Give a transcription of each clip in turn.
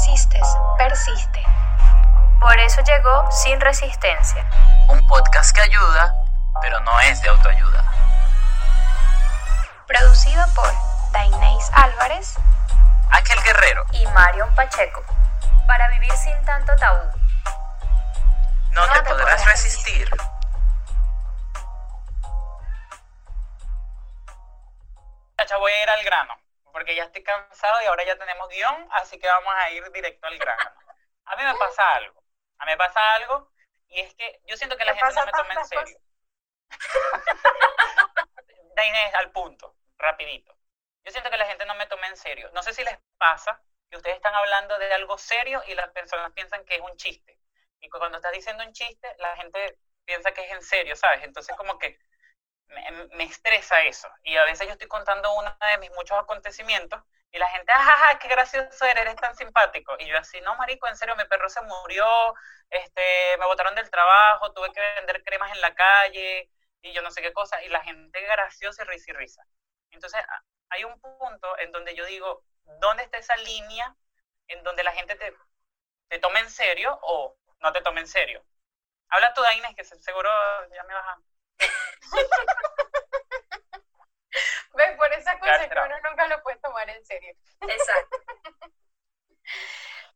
resistes, persiste. Por eso llegó Sin Resistencia. Un podcast que ayuda, pero no es de autoayuda. Producido por Dainés Álvarez, Ángel Guerrero. Y Marion Pacheco. Para vivir sin tanto tabú. No, te, podrás resistir. voy a ir al grano, porque ya estoy cansado y ahora ya tenemos guion, así que vamos a ir directo al grano. A mí me pasa algo, a mí me pasa algo, y es que yo siento que la gente no me toma en serio. de Inés, al punto, rapidito. Yo siento que la gente no me toma en serio. No sé si les pasa que ustedes están hablando de algo serio y las personas piensan que es un chiste. Y cuando estás diciendo un chiste, la gente piensa que es en serio, ¿sabes? Entonces como que me, estresa eso. Y a veces yo estoy contando uno de mis muchos acontecimientos y la gente, ajaja, qué gracioso eres, eres tan simpático. Y yo así, no, marico, en serio, mi perro se murió, este, me botaron del trabajo, tuve que vender cremas en la calle y yo no sé qué cosa. Y la gente graciosa y risa y risa. Entonces, hay un punto en donde yo digo, ¿dónde está esa línea en donde la gente te, te tome en serio o no te tome en serio? Habla tú, Inés, que seguro ya me vas ¿Ves? Por esa cosa que uno nunca lo puede tomar en serio. Exacto.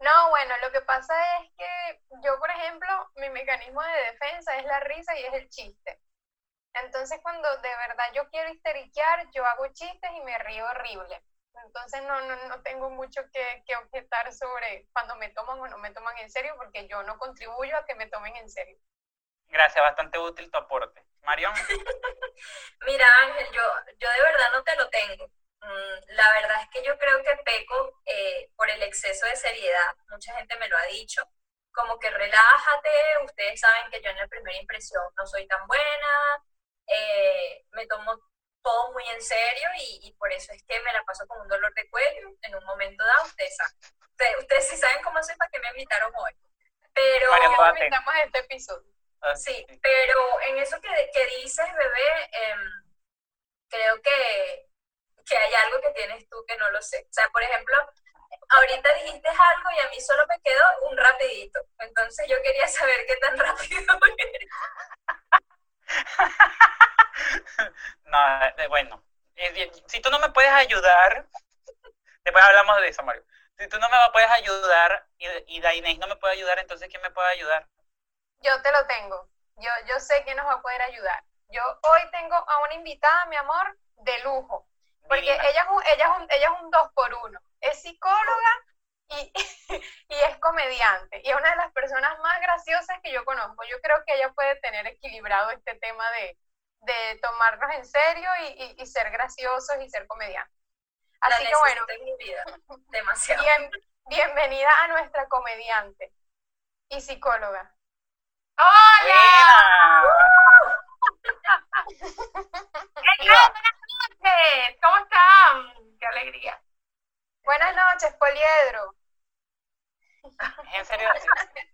No, bueno, lo que pasa es que yo, por ejemplo, mi mecanismo de defensa es la risa y es el chiste. Entonces, cuando de verdad yo quiero histeriquear, yo hago chistes y me río horrible. Entonces, no, no, no tengo mucho que, que objetar sobre cuando me toman o no me toman en serio, porque yo no contribuyo a que me tomen en serio. Gracias, bastante útil tu aporte. Marión. Mira, Ángel, yo, yo de verdad no te lo tengo. Mm, la verdad es que yo creo que peco eh, por el exceso de seriedad. Mucha gente me lo ha dicho. Como que relájate, ustedes saben que yo en la primera impresión no soy tan buena, eh, me tomo todo muy en serio y, por eso es que me la paso con un dolor de cuello en un momento dado. Ustedes, ustedes, ustedes sí saben cómo soy para que me invitaron hoy. Pero invitamos a este episodio. Ah, sí, pero en eso que, que dices, bebé, em, creo que, que hay algo que tienes tú que no lo sé. O sea, por ejemplo, ahorita dijiste algo y a mí solo me quedó un rapidito. Entonces yo quería saber qué tan rápido no, bueno, si tú no me puedes ayudar, después hablamos de eso, Mario. Si tú no me puedes ayudar y, y Dainés no me puede ayudar, entonces ¿quién me puede ayudar? Yo te lo tengo. Yo, yo sé que nos va a poder ayudar. Yo hoy tengo a una invitada, mi amor, de lujo. Porque ella es, un, ella, es un, ella es un dos por uno. Es psicóloga y, y, es comediante. Y es una de las personas más graciosas que yo conozco. Yo creo que ella puede tener equilibrado este tema de, de tomarnos en serio y, y, ser graciosos y ser comediantes. Así que bueno, demasiado. bienvenida a nuestra comediante y psicóloga. ¡Hola! Buenas noches, ¿cómo están? ¡Qué alegría! Buenas noches, Poliedro. ¿Es en serio,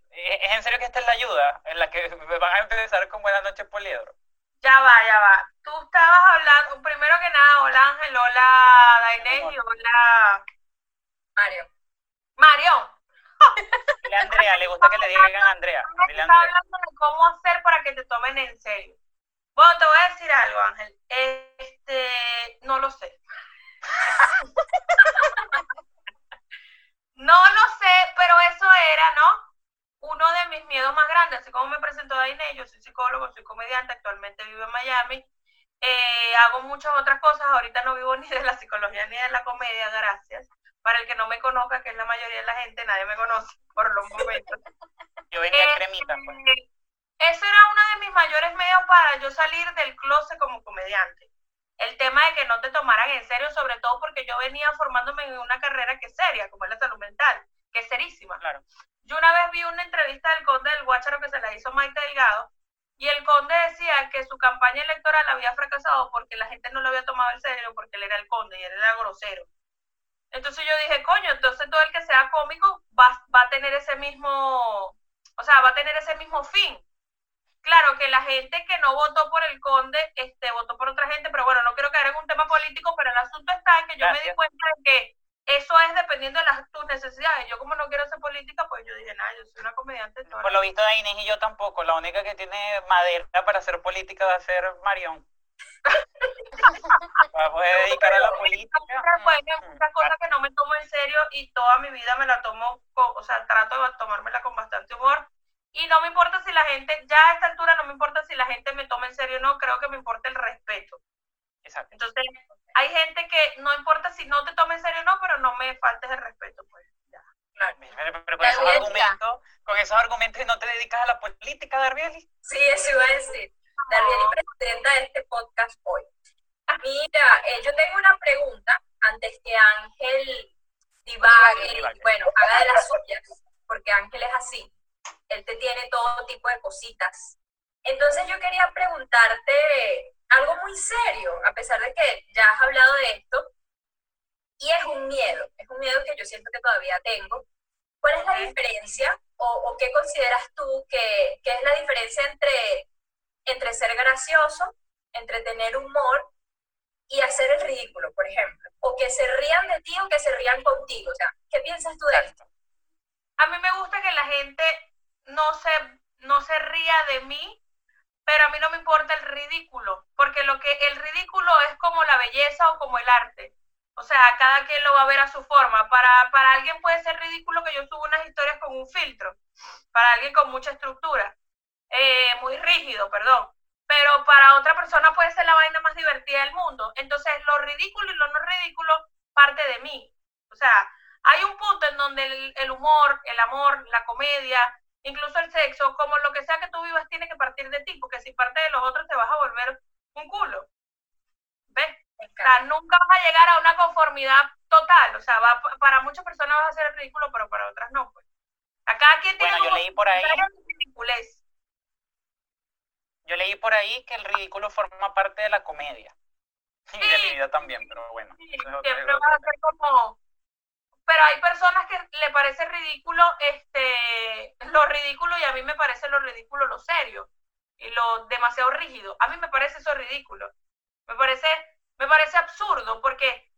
¿Es en serio que esta es la ayuda en la que van a empezar con Buenas noches, Poliedro? Ya va, ya va. Tú estabas hablando, primero que nada, hola Ángel, hola Dainés y hola Mario. Mario, Dile a Andrea, le gusta que le digan a Andrea. Dile Andrea. hablando de cómo hacer para que te tomen en serio. Bueno, te voy a decir algo, Ángel. Este, no lo sé. no lo sé, pero eso era, ¿no? Uno de mis miedos más grandes, así como me presentó Daine, yo soy psicólogo, soy comediante, actualmente vivo en Miami, eh, hago muchas otras cosas, ahorita no vivo ni de la psicología ni de la comedia, gracias. Para el que no me conozca, que es la mayoría de la gente, nadie me conoce por los momentos. Yo venía este, cremita, pues. Era uno de mis mayores medios para yo salir del closet como comediante. El tema de que no te tomaran en serio, sobre todo porque yo venía formándome en una carrera que es seria, como es la salud mental, que es serísima. Claro. Yo una vez vi una entrevista del conde del Guácharo que se la hizo Maite Delgado, y el conde decía que su campaña electoral había fracasado porque la gente no lo había tomado en serio, porque él era el conde y él era grosero. Entonces yo dije, coño, entonces todo el que sea cómico va, va a tener ese mismo, o sea, va a tener ese mismo fin. Claro que la gente que no votó por el conde, este, votó por otra gente, pero bueno, no quiero caer en un tema político, pero el asunto está en que yo me di cuenta de que eso es dependiendo de las, tus necesidades. Yo como no quiero hacer política, pues yo dije, nada, yo soy una comediante. Por lo visto, Inés y yo tampoco. La única que tiene madera para hacer política va a ser Marión. Va a dedicar a la política. Mm, otra cosa que no me tomo en serio y toda mi vida me la tomo, con- o sea, trato de tomármela con bastante humor. Y no me importa si la gente, ya a esta altura no me importa si la gente me toma en serio o no, creo que me importa el respeto. Exacto. Entonces, hay gente que no importa si no te toma en serio o no, pero no me faltes el respeto, pues. Ya. Pero, pero con esos argumentos, con esos argumentos no te dedicas a la política, Darbieli. Sí, eso iba a decir. Presidenta de este podcast hoy. Mira, eh, yo tengo una pregunta antes que Ángel divague, bueno, haga de las suyas, porque Ángel es así. Él te tiene todo tipo de cositas. Entonces yo quería preguntarte algo muy serio, a pesar de que ya has hablado de esto, y es un miedo, es un miedo que yo siento que todavía tengo. ¿Cuál es la diferencia o, o qué consideras tú que, que es la diferencia entre, entre ser gracioso, entre tener humor y hacer el ridículo, por ejemplo? O que se rían de ti o que se rían contigo. O sea, ¿qué piensas tú de esto? A mí me gusta que la gente no se, no se ría de mí, pero a mí no me importa el ridículo, porque lo que el ridículo es como la belleza o como el arte. O sea, cada quien lo va a ver a su forma. Para, para alguien puede ser ridículo que yo suba unas historias con un filtro, para alguien con mucha estructura, eh, muy rígido, perdón. Pero para otra persona puede ser la vaina más divertida del mundo. Entonces, lo ridículo y lo no ridículo parte de mí. O sea, hay un punto en donde el, el humor, el amor, la comedia, incluso el sexo, como lo que sea que tú vivas, tiene que partir de ti, porque si parte de los otros te vas a volver un culo. ¿Ves? O sea, nunca vas a llegar a una conformidad total. O sea, va, para muchas personas vas a el ridículo, pero para otras no. Pues. A cada quien tiene Bueno, yo leí por ahí- ridiculez. Yo leí por ahí que el ridículo forma parte de la comedia. Y de mi vida también, pero bueno. Sí, es siempre vas a ser como pero hay personas que le parece ridículo este lo ridículo y a mí me parece lo ridículo lo serio y lo demasiado rígido a mí me parece eso ridículo me parece me parece absurdo porque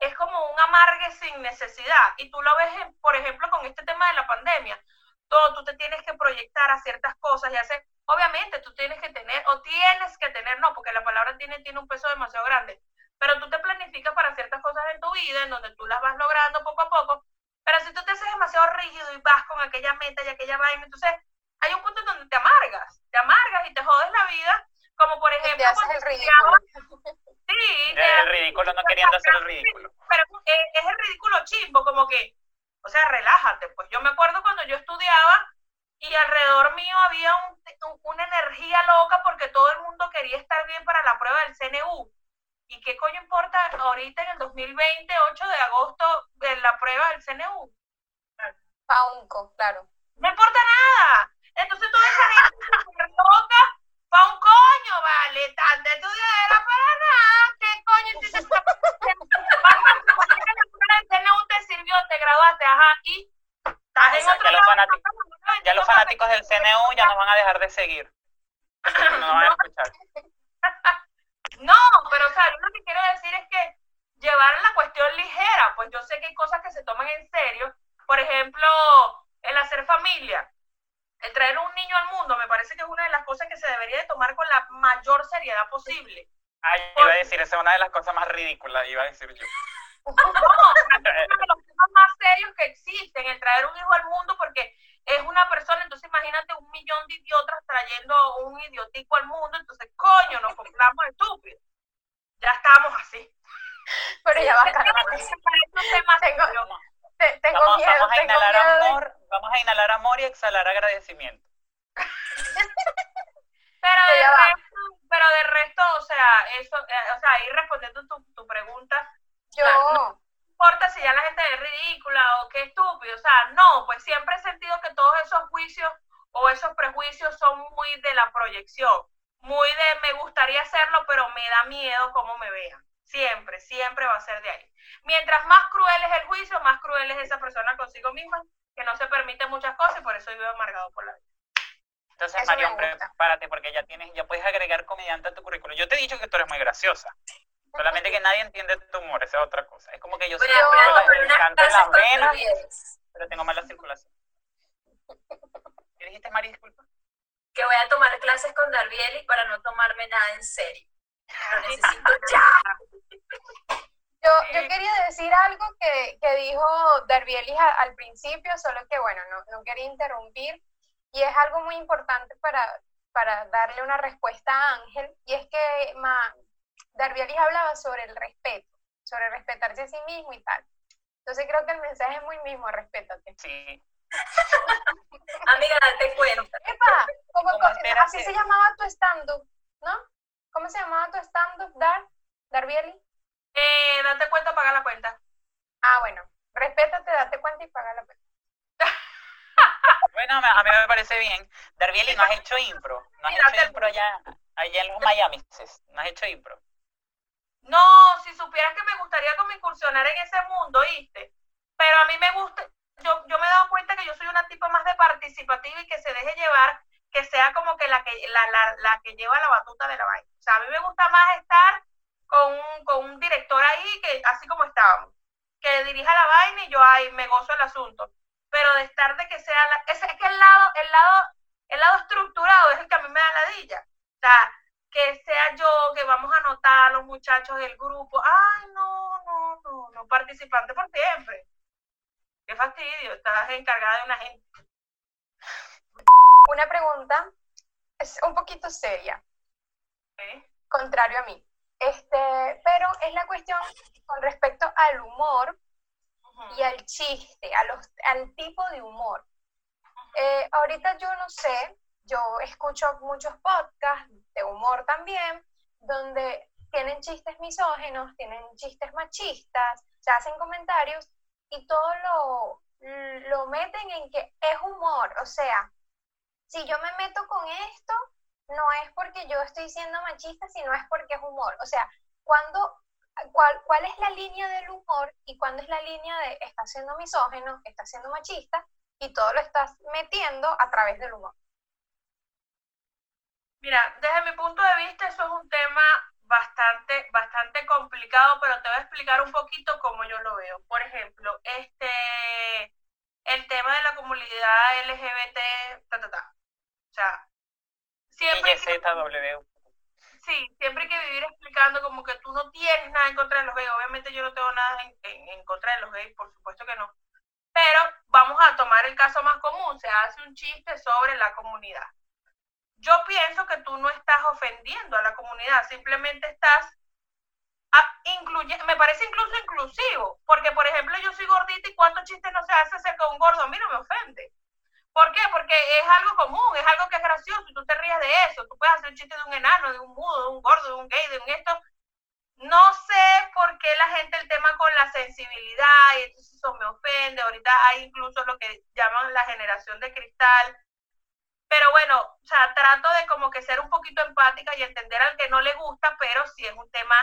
es como un amargue sin necesidad y tú lo ves en- por ejemplo con este tema de la pandemia todo tú te tienes que proyectar a ciertas cosas y hacer obviamente tú tienes que tener o tienes que tener no porque la palabra tiene tiene un peso demasiado grande pero tú te planificas para ciertas cosas en tu vida, en donde tú las vas logrando poco a poco, pero si tú te haces demasiado rígido y vas con aquella meta y aquella vaina, entonces hay un punto en donde te amargas, te amargas y te jodes la vida, como por Y ejemplo... te haces cuando el ridículo. estudiaba- Sí, te El ridículo no queriendo hacer el ridículo. pero es, es el ridículo chimbo, como que, o sea, relájate, pues yo me acuerdo cuando yo estudiaba y alrededor mío había un- un- una energía loca porque todo el mundo quería estar bien para la prueba del CNU. ¿Y qué coño importa ahorita en el 2020, 8 de agosto, de la prueba del CNU? Paunco, claro. No importa nada. Entonces toda esa gente súper loca, pa' un coño, vale, tanta estudiadera para nada. ¿Qué coño si te el CNU te sirvió, te graduaste, ajá, y estás en O sea, otro ya los fanáticos- Ya los fanáticos del CNU ya nos van a dejar de seguir. No nos van a escuchar. No, pero o sea, yo lo que quiero decir es que llevar la cuestión ligera, pues yo sé que hay cosas que se toman en serio, por ejemplo, el hacer familia, el traer un niño al mundo, me parece que es una de las cosas que se debería de tomar con la mayor seriedad posible. Ay, iba a decir, esa es una de las cosas más ridículas, iba a decir yo. No, es uno de los temas más serios que existen, el traer un hijo al mundo, porque es una persona, entonces imagínate un millón de idiotas trayendo un idiotico al mundo, entonces coño, nos compramos estúpidos. Ya estamos así. Pero ya va, Tengo-. Te- Tengo Vamos, miedo, vamos a tengo inhalar miedo. de- amor, vamos a inhalar amor y exhalar agradecimiento. Pero de resto, pero de resto, o sea, eso, eh, o sea, ahí respondiendo tu, tu pregunta, Yo, no importa si ya la gente es ridícula o qué estúpido, o sea, no, pues siempre he sentido que todos esos juicios o esos prejuicios son muy de la proyección, muy de me gustaría hacerlo, pero me da miedo cómo me vean. Siempre, siempre va a ser de ahí. Mientras más cruel es el juicio, más cruel es esa persona consigo misma, que no se permite muchas cosas y por eso vive amargado por la vida. Entonces, Eso gusta. prepárate porque ya tienes, ya puedes agregar comediante a tu currículum. Yo te he dicho que tú eres muy graciosa. Solamente que nadie entiende tu humor, esa es otra cosa. Es como que yo Voy soy a- voy a tomar el unas canto en las venas, pero tengo mala circulación. ¿Qué dijiste, Mari? Disculpa. Que voy a tomar clases con Darbieli para no tomarme nada en serio. Lo necesito ya. Yo, yo quería decir algo que, que dijo Darbielis al principio, solo que bueno, no, no quería interrumpir, y es algo muy importante para, para darle una respuesta a Ángel, y es que ma, Darbielis hablaba sobre el respeto, sobre respetarse a sí mismo y tal. Entonces creo que el mensaje es muy mismo, respétate. Sí. Amiga, date cuenta. ¡Epa! ¿Cómo- ¿Cómo cómo- esperas así se llamaba tu stand-up, ¿no? ¿Cómo se llamaba tu stand-up, Dar? ¿Darbieli? Eh, date cuenta, paga la cuenta. Ah, bueno, respétate, date cuenta y paga la cuenta. Bueno, a mí me parece bien. Darbieli, ¿no has hecho impro? ¿No has Mira, hecho impro allá, allá en los Miami? ¿No has hecho impro? No, si supieras que me gustaría como incursionar en ese mundo, ¿viste? Pero a mí me gusta, yo, yo me he dado cuenta que yo soy una tipo más de participativa y que se deje llevar, que sea como que la que, la, la, la que lleva la batuta de la vaina. O sea, a mí me gusta más estar con un, con un director ahí, que así como estábamos, que dirija la vaina y yo ahí me gozo el asunto. Pero de estar de que sea la, ese es que el lado, el lado, el lado estructurado es el que a mí me da la dilla. O sea, que sea yo, que vamos a anotar a los muchachos del grupo. Ay, no, no, no, no, participante por siempre. Qué fastidio, estás encargada de una gente. Una pregunta es un poquito seria, ¿eh? contrario a mí. Este, pero es la cuestión con respecto al humor y al chiste, a los, al tipo de humor. Eh, ahorita yo no sé, yo escucho muchos podcasts de humor también, donde tienen chistes misógenos, tienen chistes machistas, se hacen comentarios y todo lo, lo meten en que es humor. O sea, si yo me meto con esto, no es porque yo estoy siendo machista, sino es porque es humor. O sea, cuando, cuál, ¿cuál es la línea del humor y cuándo es la línea de está siendo misógeno, está siendo machista y todo lo estás metiendo a través del humor? Mira, desde mi punto de vista eso es un tema bastante, bastante complicado, pero te voy a explicar un poquito cómo yo lo veo. Por ejemplo, este, el tema de la comunidad LGBT, ta, ta, ta. O sea, siempre YZW. Sí, siempre hay que vivir explicando como que tú no tienes nada en contra de los gays. Obviamente yo no tengo nada en, en- en contra de los gays, por supuesto que no. Pero vamos a tomar el caso más común. Se hace un chiste sobre la comunidad. Yo pienso que tú no estás ofendiendo a la comunidad, simplemente estás a- incluye, me parece incluso inclusivo, porque por ejemplo yo soy gordita y cuántos chistes no se hace acerca de un gordo, a mí no me ofende. ¿Por qué? Porque es algo común, es algo que es gracioso tú te ríes de eso. Tú puedes hacer un chiste de un enano, de un mudo, de un gordo, de un gay, de un esto. No sé por qué la gente el tema con la sensibilidad y entonces eso me ofende. Ahorita hay incluso lo que llaman la generación de cristal. Pero bueno, o sea, trato de como que ser un poquito empática y entender al que no le gusta, pero sí es un tema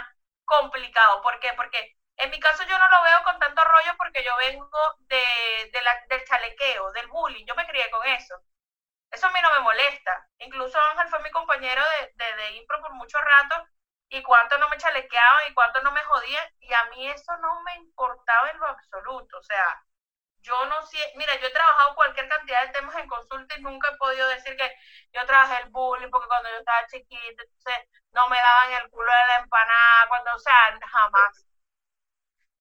complicado. ¿Por qué? Porque en mi caso yo no lo veo con tanto rollo porque yo vengo de, de la, del chalequeo, del bullying, yo me crié con eso. Eso a mí no me molesta. Incluso Ángel fue mi compañero de, de, de impro por mucho rato y cuánto no me chalequeaban y cuánto no me jodían y a mí eso no me importaba en lo absoluto. O sea, yo no sé, mira, yo he trabajado cualquier cantidad de temas en consulta y nunca he podido decir que yo trabajé el bullying porque cuando yo estaba chiquita, entonces no me daban el culo de la empanada, cuando, o sea, jamás.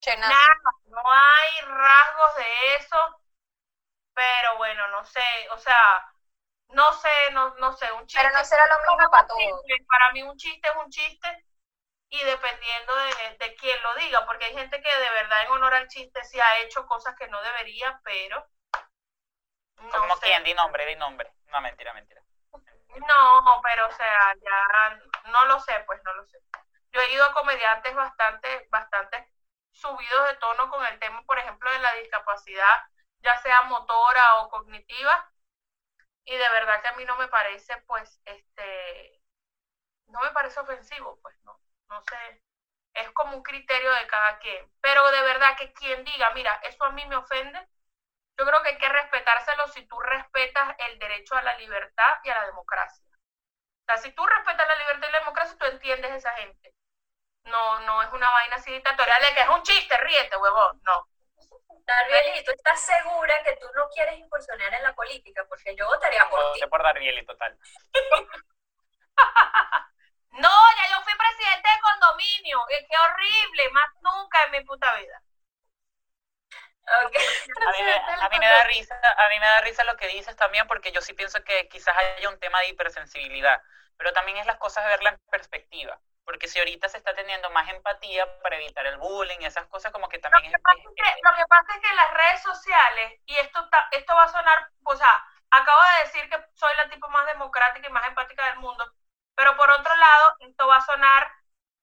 Chena, Nada, no hay rasgos de eso, pero bueno, no sé, o sea, no sé, no, no sé, un chiste. pero no será lo mismo para todos. chiste, Para mí un chiste es un chiste y dependiendo de, de quién lo diga, porque hay gente que de verdad en honor al chiste sí ha hecho cosas que no debería, pero no Como sé. quién, di nombre, di nombre. No, mentira, mentira. No, pero o sea, ya no lo sé, pues no lo sé. Yo he ido a comediantes bastante, bastante subidos de tono con el tema, por ejemplo, de la discapacidad, ya sea motora o cognitiva, y de verdad que a mí no me parece, pues, este, no me parece ofensivo, pues, no, no sé, es como un criterio de cada quien, pero de verdad que quien diga, mira, eso a mí me ofende, yo creo que hay que respetárselo si tú respetas el derecho a la libertad y a la democracia. O sea, si tú respetas la libertad y la democracia, tú entiendes a esa gente. No, no es una vaina así dictatorial de que es un chiste, ríete, huevón. No. Darbieli, ¿tú estás segura que tú no quieres incursionar en la política? Porque yo votaría por ti. Voté por Darbieli, total. No, ya yo fui presidente de condominio. Qué, horrible, más nunca en mi puta vida. A mí, me, a mí me da risa, a mí me da risa lo que dices también, porque yo sí pienso que quizás haya un tema de hipersensibilidad, pero también es las cosas de verla en perspectiva, porque si ahorita se está teniendo más empatía para evitar el bullying y esas cosas, como que Lo también que, es, pasa es- es que, lo que pasa es que las redes sociales, y esto, esto va a sonar, o sea, acabo de decir que soy la tipo más democrática y más empática del mundo, pero por otro lado, esto va a sonar,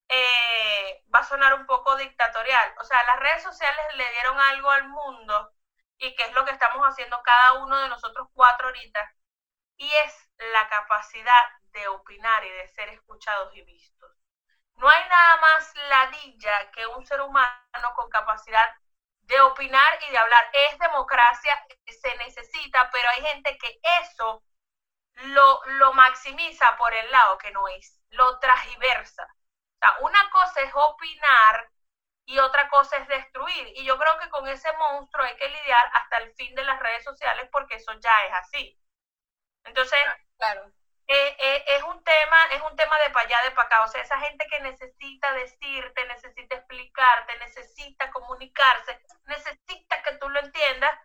eh, va a sonar un poco dictatorial. O sea, las redes sociales le dieron algo al mundo y que es lo que estamos haciendo cada uno de nosotros cuatro ahorita, y es la capacidad de opinar y de ser escuchados y vistos. No hay nada más ladilla que un ser humano con capacidad de opinar y de hablar. Es democracia, se necesita, pero hay gente que eso lo, lo maximiza por el lado que no es, lo transversa. O sea, una cosa es opinar y otra cosa es destruir. Y yo creo que con ese monstruo hay que lidiar hasta el fin de las redes sociales porque eso ya es así. Entonces, Claro. eh, eh, es un tema, es un tema de para allá, de para acá. O sea, esa gente que necesita decirte, necesita explicarte, necesita comunicarse, necesita que tú lo entiendas,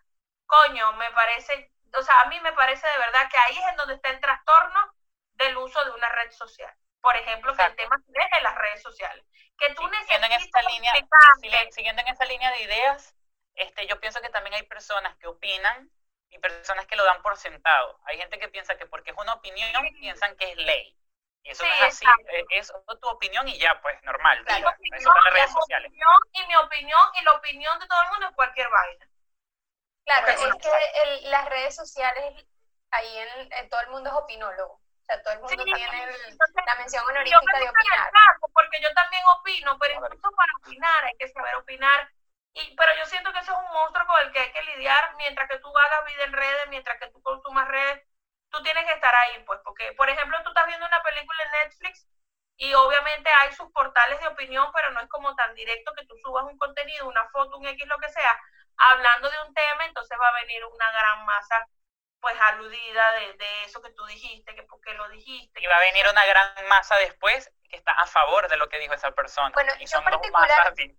coño, me parece, o sea, a mí me parece de verdad que ahí es en donde está el trastorno del uso de una red social. Por ejemplo, que el Exacto. tema es en las redes sociales. Que tú en necesitas esta línea, siguiendo en esa línea de ideas, este, yo pienso que también hay personas que opinan y personas que lo dan por sentado. Hay gente que piensa que porque es una opinión, piensan que es ley. Y eso Sí, no es así, exacto. eh, es tu opinión y ya, pues normal, Claro. diga. Mi Eso las opinión, redes sociales. opinión y mi opinión y la opinión de todo el mundo es cualquier vaina. Claro, es que el- las redes sociales, ahí en, en todo el mundo es opinólogo. O sea, todo el mundo Sí, tiene el- entonces, la mención Yo honorífica me de meto en el opinar. saco porque yo también opino, pero incluso para opinar hay que saber opinar. Y, pero yo siento que eso es un monstruo con el que hay que lidiar mientras que tú hagas vida en redes, mientras que tú consumas redes, tú tienes que estar ahí, pues, porque, por ejemplo, tú estás viendo una película en Netflix y obviamente hay sus portales de opinión, pero no es como tan directo que tú subas un contenido, una foto, un X, lo que sea, hablando de un tema, entonces va a venir una gran masa, pues, aludida de, de eso que tú dijiste, que por qué lo dijiste. Y va a venir una gran masa después que está a favor de lo que dijo esa persona. Bueno, y yo son dos particular- masas así.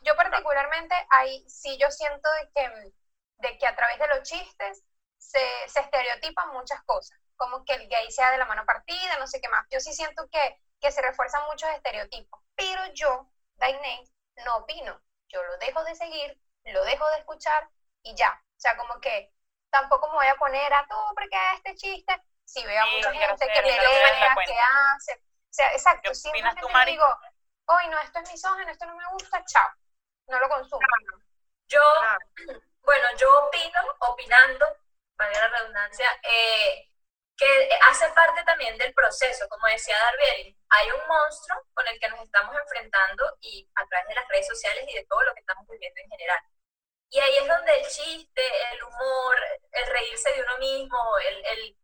Yo particularmente, ahí sí yo siento de que, de que a través de los chistes se, se estereotipan muchas cosas, como que el gay sea de la mano partida, no sé qué más. Yo sí siento que, que se refuerzan muchos estereotipos, pero yo, Dainey, no opino. Yo lo dejo de seguir, lo dejo de escuchar y ya. O sea, como que tampoco me voy a poner a todo porque este chiste, si veo a Sí, mucha gente que pelea, que hace. O sea, exacto, ¿Qué opinas simplemente tú, digo, hoy no, esto es misógino, esto no me gusta, chao. No lo consumo. Yo, bueno, yo opino, opinando, valga la redundancia, eh, que hace parte también del proceso, como decía Darbieri, hay un monstruo con el que nos estamos enfrentando y a través de las redes sociales y de todo lo que estamos viviendo en general. Y ahí es donde el chiste, el humor, el reírse de uno mismo, el, el-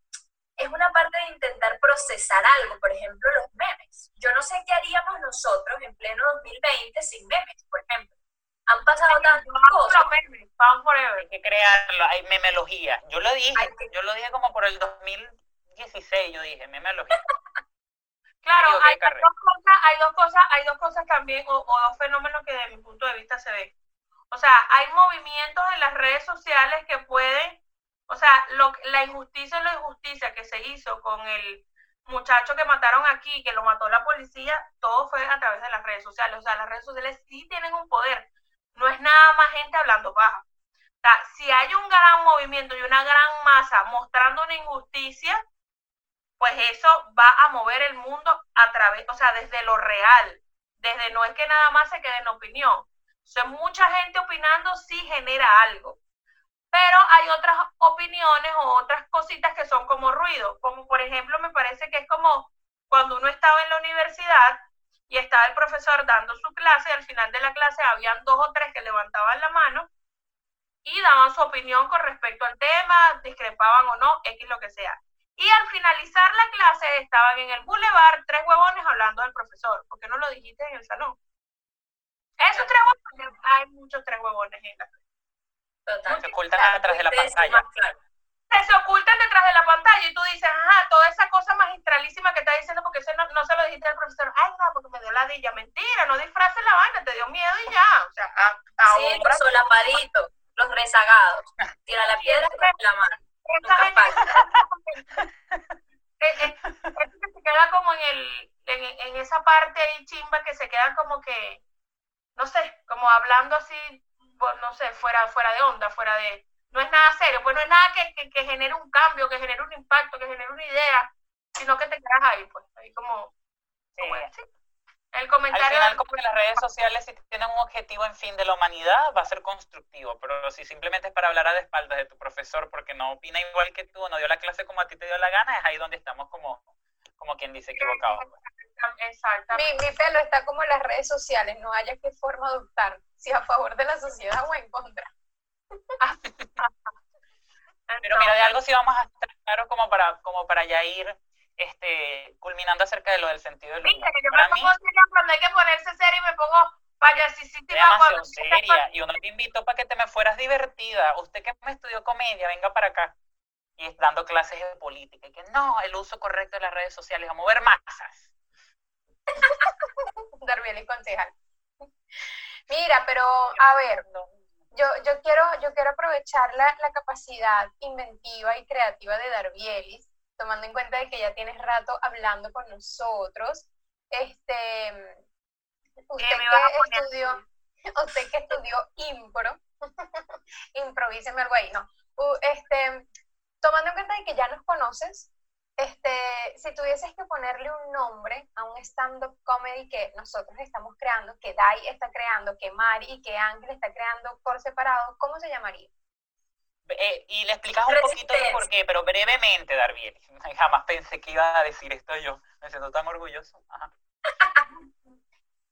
es una parte de intentar procesar algo, por ejemplo, los memes. Yo no sé qué haríamos nosotros en pleno 2020 sin memes, por ejemplo. Han pasado tantas cosas. los memes, Found forever. Hay que crearlo, hay memelogía. Yo lo dije, que- yo lo dije como por el 2016, yo dije, memelogía. Claro, hay, dos cosas, hay dos cosas, hay dos cosas también, o, o dos fenómenos que de mi punto de vista se ven. O sea, hay movimientos en las redes sociales que pueden, o sea, lo, la injusticia y la injusticia que se hizo con el muchacho que mataron aquí, que lo mató la policía, todo fue a través de las redes sociales. O sea, las redes sociales sí tienen un poder. No es nada más gente hablando paja. O sea, si hay un gran movimiento y una gran masa mostrando una injusticia, pues eso va a mover el mundo a través, o sea, desde lo real, desde no es que nada más se quede en opinión. O sea, mucha gente opinando sí genera algo, pero hay otras opiniones o otras cositas que son como ruido, como por ejemplo me parece que es como cuando uno estaba en la universidad y estaba el profesor dando su clase y al final de la clase habían dos o tres que levantaban la mano y daban su opinión con respecto al tema, discrepaban o no, X lo que sea. Y al final finalizar la clase estaban en el boulevard tres huevones hablando del profesor. ¿Por qué no lo dijiste en el salón? Esos tres huevones, hay muchos tres huevones en la Total. Se ocultan detrás de la pantalla. se ocultan detrás de la pantalla y tú dices, ajá, toda esa cosa magistralísima que está diciendo porque eso no, no se lo dijiste al profesor, ay, no, porque me dio ladilla, mentira, no disfraces la vaina, te dio miedo y ya, o sea, a, a Sí, los solapaditos, los rezagados. Tira la piedra y la mano. eh, eh, gente que se queda como en el, en, en esa parte ahí chimba que se queda como que, no sé, como hablando así, no sé, fuera, fuera de onda, fuera de, no es nada serio, pues no es nada que, que, que genere un cambio, que genere un impacto, que genere una idea, sino que te quedas ahí, pues, ahí como, Sí. como. El Al comentario final, del- como que las redes sociales, si tienen un objetivo en fin de la humanidad, va a ser constructivo, pero si simplemente es para hablar a de espaldas de tu profesor porque no opina igual que tú, no dio la clase como a ti te dio la gana, es ahí donde estamos como, como quien dice equivocado. Mi, Exactamente. mi pelo está como en las redes sociales, no haya qué forma adoptar, si a favor de la sociedad o en contra. Pero mira, de algo sí vamos a estar claros como para, como para ya ir este, culminando acerca de lo del sentido del Viste humor. que yo Para me mí, pongo seria cuando hay que ponerse seria y me pongo payasísima demasiado cuando seria y uno te invitó para que te me fueras divertida. Usted que me estudió comedia, venga para acá. Y dando clases de política. Y que no, el uso correcto de las redes sociales, a mover masas. Darbiel y concejal. Mira, pero a ver, yo, yo quiero, yo quiero aprovechar la, la capacidad inventiva y creativa de Darbielis, tomando en cuenta de que ya tienes rato hablando con nosotros. Este, usted ¿Qué me vas a que estudió, usted que estudió impro, improvíseme algo ahí, ¿no? U- Este, tomando en cuenta de que ya nos conoces, este, si tuvieses que ponerle un nombre a un stand-up comedy que nosotros estamos creando, que Dai está creando, que Mari y que Ángel está creando por separado, ¿cómo se llamaría? Eh, y le explicas un poquito de por qué, pero brevemente, Darbiel. Jamás pensé que iba a decir esto yo. Me siento tan orgulloso. Ajá.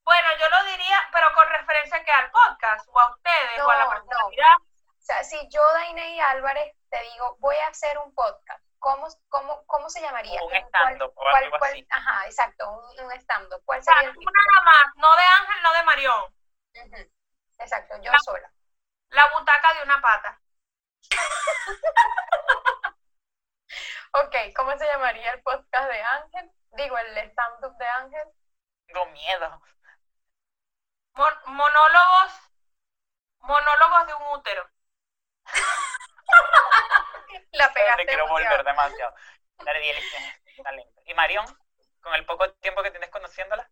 Bueno, yo lo diría, pero con referencia que al podcast, o a ustedes, o a la No, personalidad. O sea, si yo, Dainey Álvarez, te digo, voy a hacer un podcast, ¿cómo, cómo, cómo se llamaría? Un ¿Cuál- stand-up o cuál- algo cuál- así. Ajá, exacto, un, un stand-up. ¿Cuál O sea, sería el tú título? nada más, no de Ángel, no de Marión. Exacto, yo La- sola. La butaca de una pata. Ok, ¿cómo se llamaría el podcast de Ángel? Digo, el stand-up de Ángel. Tengo miedo. Mon- monólogos, monólogos de un útero. La Te pegaste quiero volver demasiado. demasiado. Darbiel tienes talento. ¿Y Marión? Con el poco tiempo que tienes conociéndola.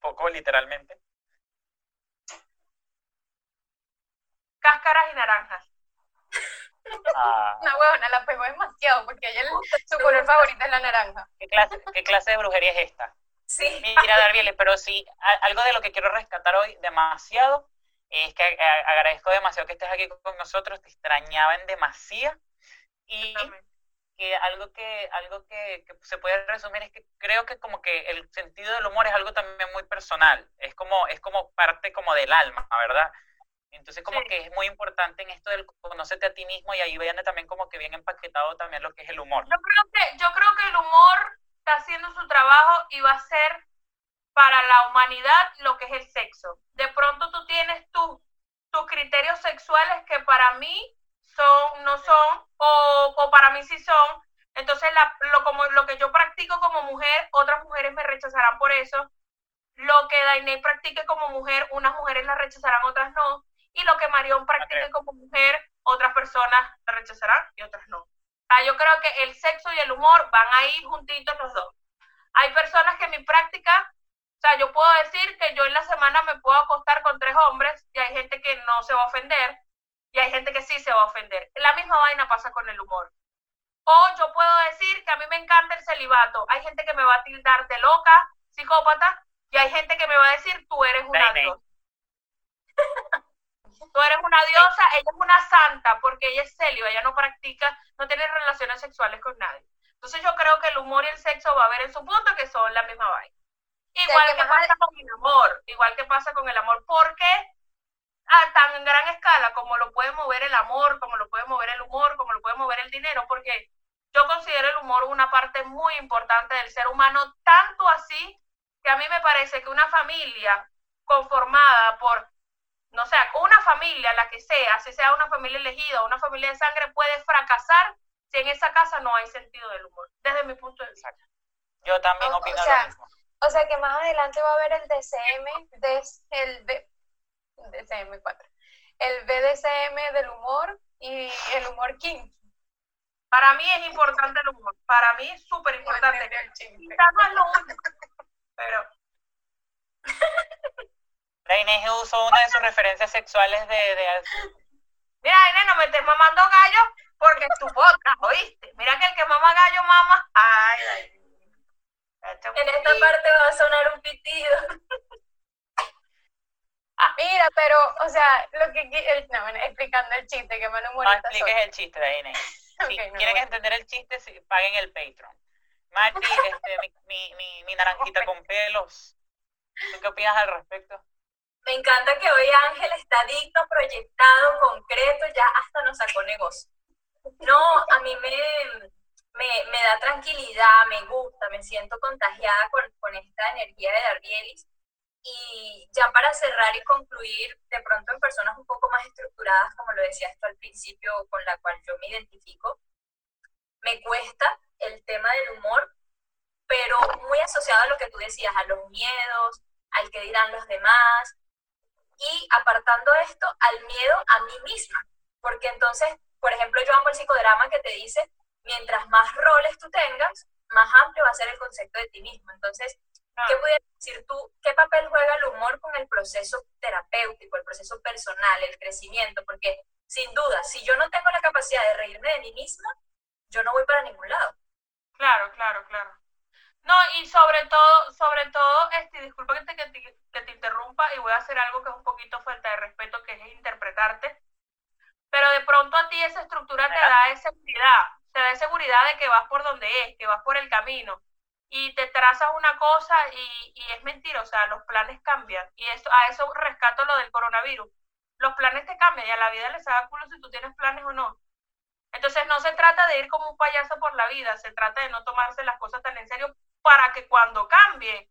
Poco, literalmente. Cáscaras y naranjas. Ah, Una huevona la pegó demasiado porque ella, el- su color favorito es la naranja. ¿qué, clase, ¿Qué clase de brujería es esta? Sí. Mira, Darbiel, pero sí, algo de lo que quiero rescatar hoy demasiado es que agradezco demasiado que estés aquí con nosotros, te extrañaba en demasía y que algo que algo que, que se puede resumir es que creo que como que el sentido del humor es algo también muy personal, es como es como parte como del alma, ¿verdad? Entonces como Sí. que es muy importante en esto del conócete a ti mismo y ahí viene también como que bien empaquetado también lo que es el humor. Yo creo que, yo creo que el humor está haciendo su trabajo y va a ser para la humanidad lo que es el sexo. De pronto tú tienes tus tus criterios sexuales que para mí son, no son, o, o para mí sí son. Entonces, la, lo, como, lo que yo practico como mujer, otras mujeres me rechazarán por eso. Lo que Dainey practique como mujer, unas mujeres la rechazarán, otras no. Y lo que Marión practique como mujer, otras personas la rechazarán y otras no. O sea, yo creo que el sexo y el humor van a ir juntitos los dos. Hay personas que en mi práctica, o sea, yo puedo decir que yo en la semana me puedo acostar con tres hombres y hay gente que no se va a ofender y hay gente que sí se va a ofender. La misma vaina pasa con el humor. O yo puedo decir que a mí me encanta el celibato. Hay gente que me va a tildar de loca, psicópata, y hay gente que me va a decir, tú eres una diosa. Tú eres una diosa, ella es una santa, porque ella es céliba, ella no practica, no tiene relaciones sexuales con nadie. Entonces yo creo que el humor y el sexo va a haber en su punto que son la misma vaina. Igual que pasa con el amor, igual que pasa con el amor, porque a tan gran escala como lo puede mover el amor, como lo puede mover el humor, como lo puede mover el dinero, porque yo considero el humor una parte muy importante del ser humano, tanto así que a mí me parece que una familia conformada por, no sé, una familia, la que sea, si sea una familia elegida o una familia de sangre, puede fracasar si en esa casa no hay sentido del humor, desde mi punto de vista. Yo también opino o sea, lo mismo. O sea que más adelante va a haber el DCM, des- el B, DCM4, el BDCM del humor y el humor king. Para mí es importante el humor, para mí es súper importante. Quizás no es lo único, pero La Inés usó una de sus referencias sexuales de, de Mira, Irene, no me estés mamando gallo porque es tu podcast, ¿oíste? Mira que el que mama gallo mama. Ay, ay. En esta parte va a sonar un pitido. Mira, pero, o sea, lo que el- no, bueno, explicando el chiste que me No humorista expliques soy. el chiste de Inés. Si Ok, me quieren entender el chiste, paguen el Patreon. Marty, este, mi, mi, mi, mi naranjita con pelos. ¿Tú qué opinas al respecto? Me encanta que hoy Ángel está digno, proyectado, concreto, ya hasta nos sacó negocio. No, a mí me, me, me da tranquilidad, me gusta, me siento contagiada con, con esta energía de Darbielis. Y ya para cerrar y concluir, de pronto en personas un poco más estructuradas, como lo decías tú al principio, con la cual yo me identifico, me cuesta el tema del humor, pero muy asociado a lo que tú decías, a los miedos, al que dirán los demás, y apartando esto al miedo a mí misma, porque entonces, por ejemplo, yo amo el psicodrama que te dice, mientras más roles tú tengas, más amplio va a ser el concepto de ti mismo. Entonces, ¿qué pudieras decir tú? ¿Qué papel juega el humor con el proceso terapéutico, el proceso personal, el crecimiento? Porque, sin duda, si yo no tengo la capacidad de reírme de mí misma, yo no voy para ningún lado. Claro, claro, claro. No, y sobre todo, sobre todo, este, disculpa que te, que te, que te interrumpa y voy a hacer algo que es un poquito falta de respeto, que es interpretarte, pero de pronto a ti esa estructura te da esa seguridad, te da seguridad de que vas por donde es, que vas por el camino, y te trazas una cosa y, y es mentira, o sea, los planes cambian, y eso, a eso rescato lo del coronavirus. Los planes te cambian y a la vida le saca culo si tú tienes planes o no. Entonces no se trata de ir como un payaso por la vida, se trata de no tomarse las cosas tan en serio para que cuando cambie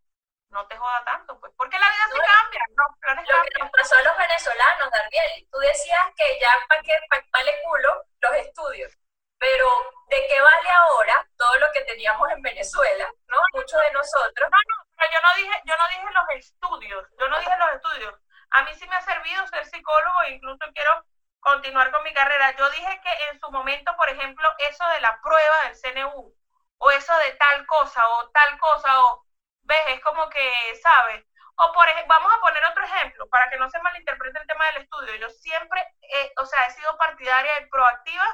no te joda tanto, pues, porque la vida se No, cambia, los planes Lo que nos pasó a los venezolanos, Darbiel, tú decías que ya para que pa, vale culo los estudios, pero ¿de qué vale ahora todo lo que teníamos en Venezuela? ¿No? Muchos de nosotros. Pero yo no dije, yo no dije los estudios, yo no dije los estudios. A mí sí me ha servido ser psicólogo e incluso quiero continuar con mi carrera. Yo dije que en su momento, por ejemplo, eso de la prueba del CNU, o eso de tal cosa, o tal cosa, o ves, es como que, ¿sabes? O por ejemplo, vamos a poner otro ejemplo, para que no se malinterprete el tema del estudio. Yo siempre, eh, o sea, he sido partidaria y proactiva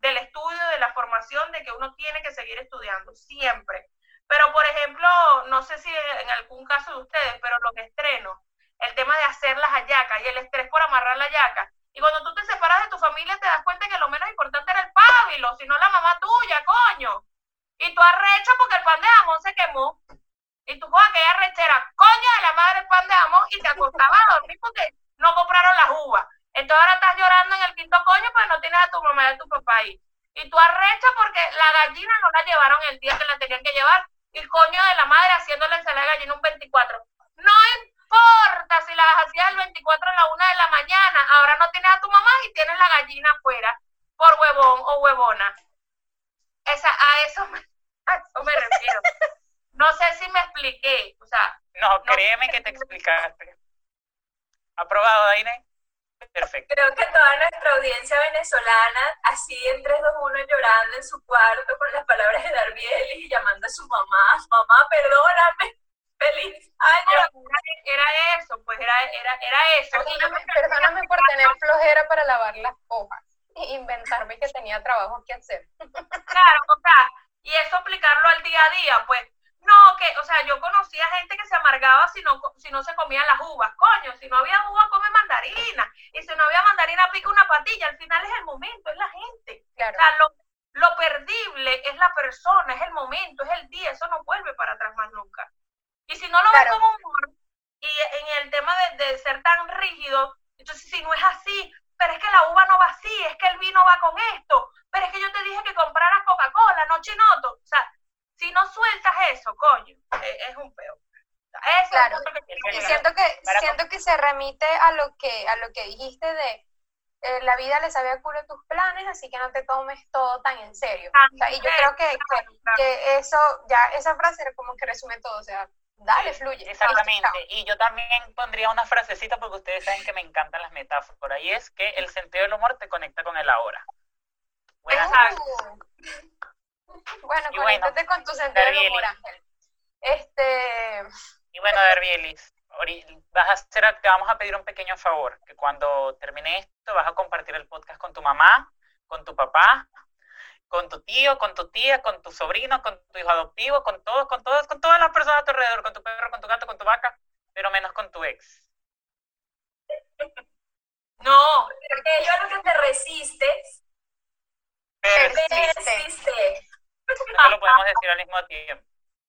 del estudio, de la formación, de que uno tiene que seguir estudiando, siempre. Pero, por ejemplo, no sé si en algún caso de ustedes, pero los estrenos, el tema de hacer las hallacas y el estrés por amarrar la hallaca. Y cuando tú te separas de tu familia, te das cuenta que lo menos importante era el pábilo, sino la mamá tuya, coño. Y tú arrecho porque el pan de jamón se quemó. Y tú con aquella arrechera, coño de la madre el pan de jamón, y te acostabas a dormir porque no compraron las uvas. Entonces ahora estás llorando en el quinto coño, pues no tienes a tu mamá y a tu papá ahí. Y tú arrecha porque la gallina no la llevaron el día que la tenían que llevar. Y coño de la madre haciendo la ensalada de gallina un 24. No importa si las hacías el 24 a la una de la mañana, ahora no tienes a tu mamá y tienes la gallina afuera por huevón o huevona. Esa, a, eso me, a eso me refiero. No sé si me expliqué. O sea, No, créeme que te explicaste. ¿Aprobado, Daine? Perfecto. Creo que toda nuestra audiencia venezolana, así en 3, 2, 1, llorando en su cuarto con las palabras de Darbiel y llamando a su mamá, mamá, perdóname, feliz año. era, era eso, pues era, era, era eso. Perdóname, perdóname por tener flojera para lavar las hojas e inventarme que tenía trabajo que hacer. Claro, o sea, y eso aplicarlo al día a día, pues, no, que, o sea, yo conocía gente que se amargaba si no, si no se comían las uvas, coño, si no había uva, come mandarina, y si no había mandarina, pica una patilla, al final es el momento, es la gente. Claro. O sea, lo, lo perdible es la persona, es el momento, es el día, eso no vuelve para atrás más nunca. Y si no lo ves Claro. como humor, y en el tema de, de ser tan rígido, entonces si no es así, pero es que la uva no va así, es que el vino va con esto, pero es que yo te dije que compraras Coca-Cola, no sueltas eso, coño, e, es, un peo. Eso Claro. es que tiene Y siento que, Para- siento que se remite a lo que, a lo que dijiste de eh, la vida le sabe a culo tus planes, así que no te tomes todo tan en serio. O sea, y yo creo que, que, Claro, claro. que eso, ya esa frase como que resume todo, o sea, dale, fluye. Exactamente. Y yo también pondría una frasecita porque ustedes saben que me encantan las metáforas y es que el sentido del humor te conecta con el ahora. Buenas. Uh. Bueno, Y bueno, con tu sentido del humor. Ángel. Este, Y bueno, Derbielis, vas a hacer, te vamos a pedir un pequeño favor, que cuando termine esto vas a compartir el podcast con tu mamá, con tu papá, con tu tío, con tu tía, con tu sobrino, con tu hijo adoptivo, con todos, con todos, con todas las personas a tu alrededor, con tu perro, con tu gato, con tu vaca, pero menos con tu ex. No, Porque yo lo que te resistes, Persiste. persiste. No lo podemos decir al mismo tiempo.